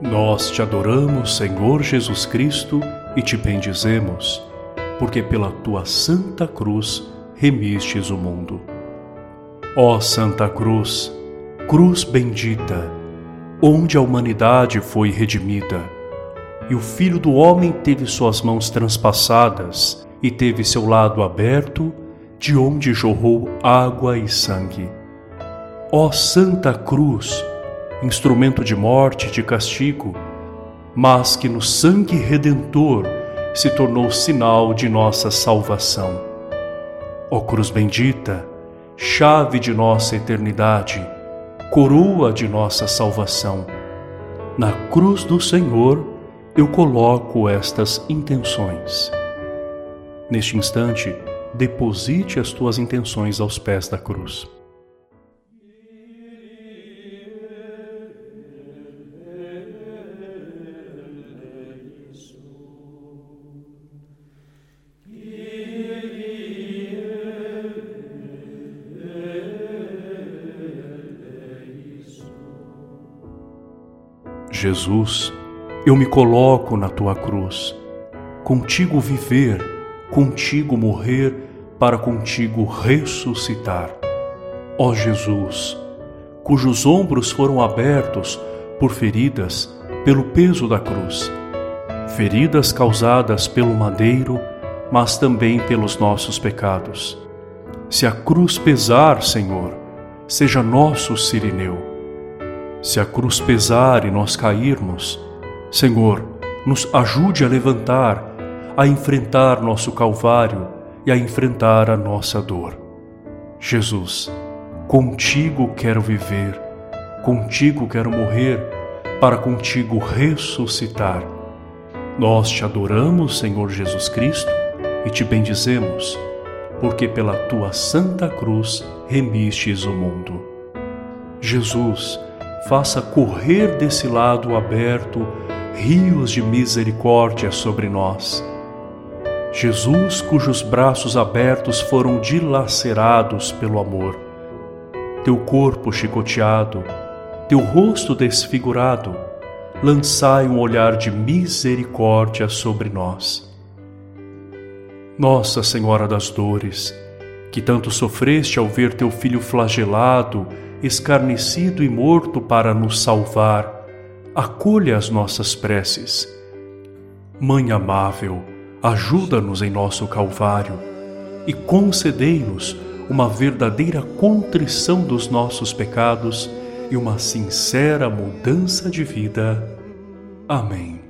Nós te adoramos, Senhor Jesus Cristo, e te bendizemos, porque pela tua santa cruz remistes o mundo. Ó Santa Cruz, cruz bendita, onde a humanidade foi redimida, e o Filho do Homem teve suas mãos transpassadas e teve seu lado aberto, de onde jorrou água e sangue. Ó Santa Cruz, instrumento de morte de castigo, mas que no sangue redentor se tornou sinal de nossa salvação. Ó cruz bendita, chave de nossa eternidade, coroa de nossa salvação, na cruz do Senhor eu coloco estas intenções. Neste instante, deposite as tuas intenções aos pés da cruz. Jesus, eu me coloco na tua cruz, contigo viver, contigo morrer, para contigo ressuscitar. Ó Jesus, cujos ombros foram abertos por feridas pelo peso da cruz, feridas causadas pelo madeiro, mas também pelos nossos pecados. Se a cruz pesar, Senhor, seja nosso sirineu se a cruz pesar e nós cairmos, Senhor, nos ajude a levantar, a enfrentar nosso Calvário e a enfrentar a nossa dor. Jesus, contigo quero viver, contigo quero morrer, para contigo ressuscitar. Nós te adoramos, Senhor Jesus Cristo, e te bendizemos, porque pela tua santa cruz remistes o mundo. Jesus, faça correr desse lado aberto rios de misericórdia sobre nós. Jesus, cujos braços abertos foram dilacerados pelo amor, teu corpo chicoteado, teu rosto desfigurado, lançai um olhar de misericórdia sobre nós. Nossa Senhora das Dores, que tanto sofreste ao ver teu filho flagelado escarnecido e morto para nos salvar, acolha as nossas preces. Mãe amável, ajuda-nos em nosso Calvário e concedei-nos uma verdadeira contrição dos nossos pecados e uma sincera mudança de vida. Amém.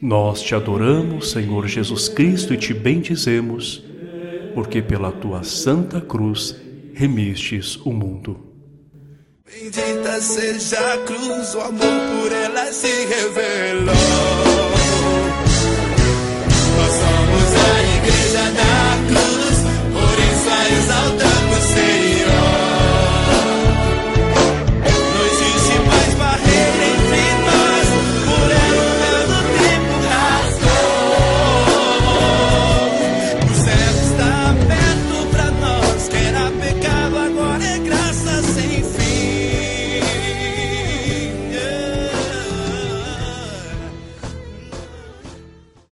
Nós te adoramos, Senhor Jesus Cristo, e te bendizemos, porque pela tua santa cruz remistes o mundo. Bendita seja a cruz, o amor por ela se revelou.